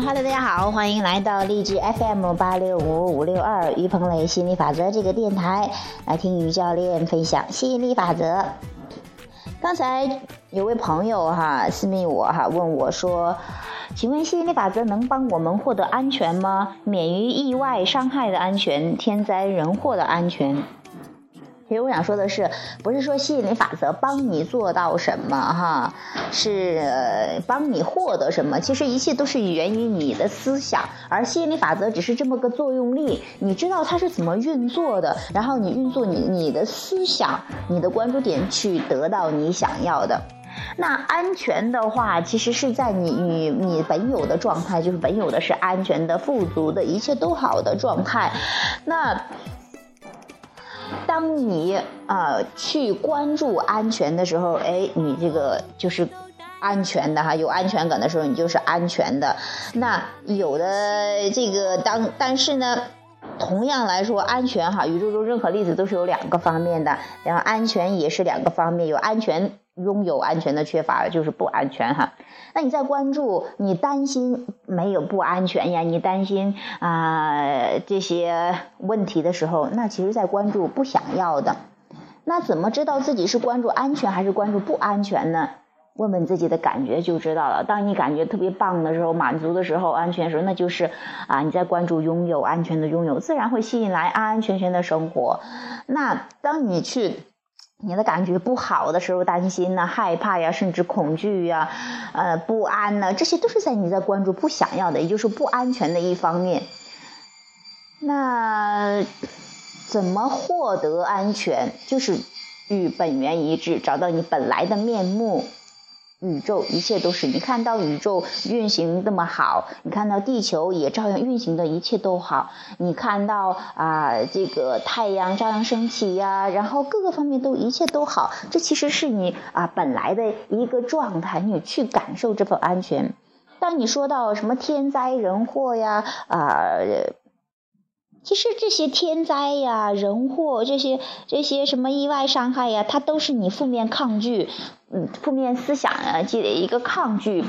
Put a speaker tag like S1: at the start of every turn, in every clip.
S1: 哈喽大家好，欢迎来到励志 FM 八六五五六二于鹏磊吸引力法则这个电台，来听于教练分享吸引力法则。刚才有位朋友哈私密我哈问我说，请问吸引力法则能帮我们获得安全吗？免于意外伤害的安全，天灾人祸的安全。其实我想说的是，不是说吸引力法则帮你做到什么哈，是帮你获得什么。其实一切都是源于你的思想，而吸引力法则只是这么个作用力。你知道它是怎么运作的，然后你运作你你的思想，你的关注点去得到你想要的。那安全的话，其实是在你你你本有的状态，就是本有的是安全的、富足的，一切都好的状态。那。当你啊去关注安全的时候，哎，你这个就是安全的哈，有安全感的时候，你就是安全的。那有的这个当，但是呢，同样来说，安全哈，宇宙中任何粒子都是有两个方面的，然后安全也是两个方面，有安全。拥有安全的缺乏就是不安全哈，那你在关注你担心没有不安全呀？你担心啊这些问题的时候，那其实在关注不想要的。那怎么知道自己是关注安全还是关注不安全呢？问问自己的感觉就知道了。当你感觉特别棒的时候、满足的时候、安全的时候，那就是啊你在关注拥有安全的拥有，自然会吸引来安安全全的生活。那当你去。你的感觉不好的时候，担心呐、害怕呀，甚至恐惧呀，呃，不安呐，这些都是在你在关注不想要的，也就是不安全的一方面。那怎么获得安全？就是与本源一致，找到你本来的面目。宇宙一切都是你看到宇宙运行那么好，你看到地球也照样运行的一切都好，你看到啊这个太阳照样升起呀，然后各个方面都一切都好，这其实是你啊本来的一个状态，你去感受这份安全。当你说到什么天灾人祸呀啊。其实这些天灾呀、人祸这些、这些什么意外伤害呀，它都是你负面抗拒，嗯，负面思想啊，积累一个抗拒，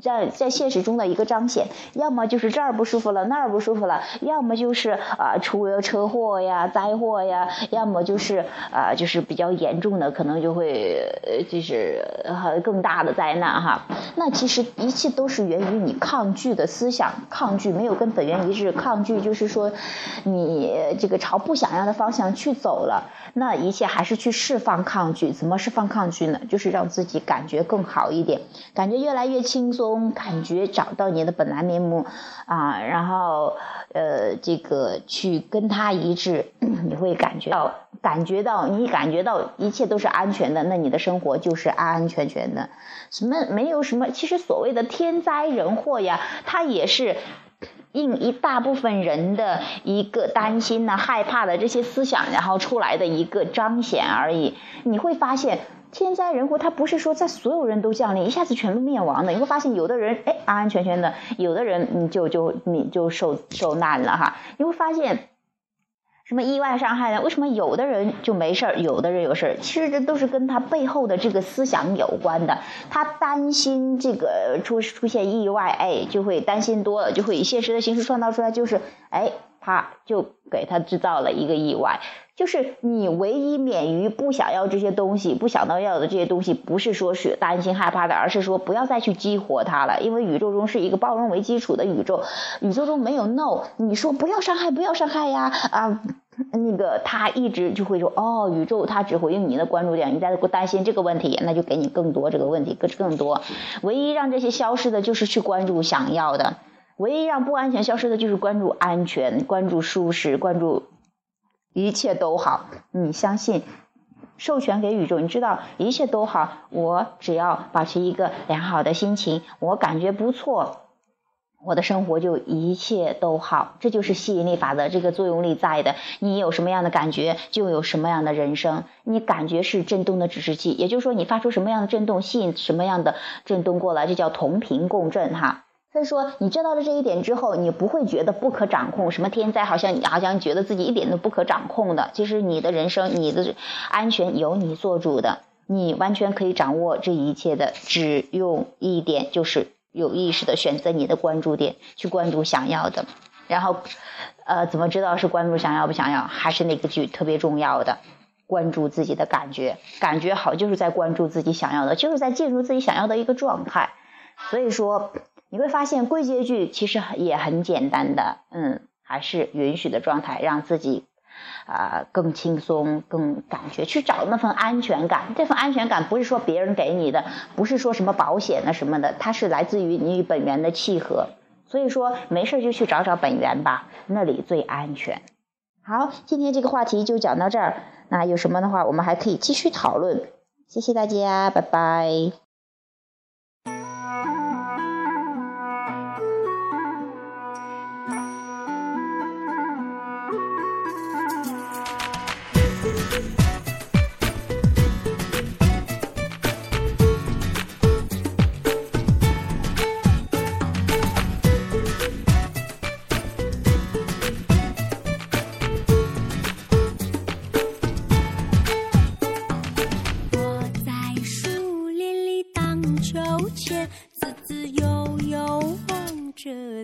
S1: 在在现实中的一个彰显。要么就是这儿不舒服了，那儿不舒服了；要么就是啊出了车祸呀、灾祸呀；要么就是啊就是比较严重的，可能就会呃就是呃更大的灾难哈。那其实一切都是源于你抗拒的思想，抗拒没有跟本源一致，抗拒就是说。你这个朝不想要的方向去走了，那一切还是去释放抗拒。怎么释放抗拒呢？就是让自己感觉更好一点，感觉越来越轻松，感觉找到你的本来面目啊，然后呃，这个去跟他一致，你会感觉到，感觉到你感觉到一切都是安全的，那你的生活就是安安全全的。什么没有什么，其实所谓的天灾人祸呀，它也是。应一大部分人的一个担心呢、害怕的这些思想，然后出来的一个彰显而已。你会发现，天灾人祸它不是说在所有人都降临，一下子全部灭亡的。你会发现，有的人哎安安全全的，有的人你就就你就受受难了哈。你会发现。什么意外伤害呢？为什么有的人就没事儿，有的人有事儿？其实这都是跟他背后的这个思想有关的。他担心这个出出现意外，哎，就会担心多了，就会以现实的形式创造出来，就是哎，他就给他制造了一个意外。就是你唯一免于不想要这些东西，不想到要的这些东西，不是说是担心害怕的，而是说不要再去激活它了。因为宇宙中是一个包容为基础的宇宙，宇宙中没有 no。你说不要伤害，不要伤害呀啊，那个他一直就会说哦，宇宙他只回应你的关注点，你在担心这个问题，那就给你更多这个问题，更更多。唯一让这些消失的，就是去关注想要的；唯一让不安全消失的，就是关注安全，关注舒适，关注。一切都好，你相信，授权给宇宙，你知道一切都好。我只要保持一个良好的心情，我感觉不错，我的生活就一切都好。这就是吸引力法则这个作用力在的。你有什么样的感觉，就有什么样的人生。你感觉是振动的指示器，也就是说，你发出什么样的振动，吸引什么样的振动过来，这叫同频共振哈。所以说，你知道了这一点之后，你不会觉得不可掌控，什么天灾好像你好像觉得自己一点都不可掌控的。其实你的人生，你的安全由你做主的，你完全可以掌握这一切的。只用一点，就是有意识的选择你的关注点，去关注想要的。然后，呃，怎么知道是关注想要不想要？还是那个句特别重要的，关注自己的感觉，感觉好就是在关注自己想要的，就是在进入自己想要的一个状态。所以说，你会发现归结句其实也很简单的，嗯，还是允许的状态，让自己啊更轻松，更感觉去找那份安全感。这份安全感不是说别人给你的，不是说什么保险啊什么的，它是来自于你与本源的契合。所以说，没事就去找找本源吧，那里最安全。好，今天这个话题就讲到这儿。那有什么的话，我们还可以继续讨论。谢谢大家，拜拜。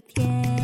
S2: 天。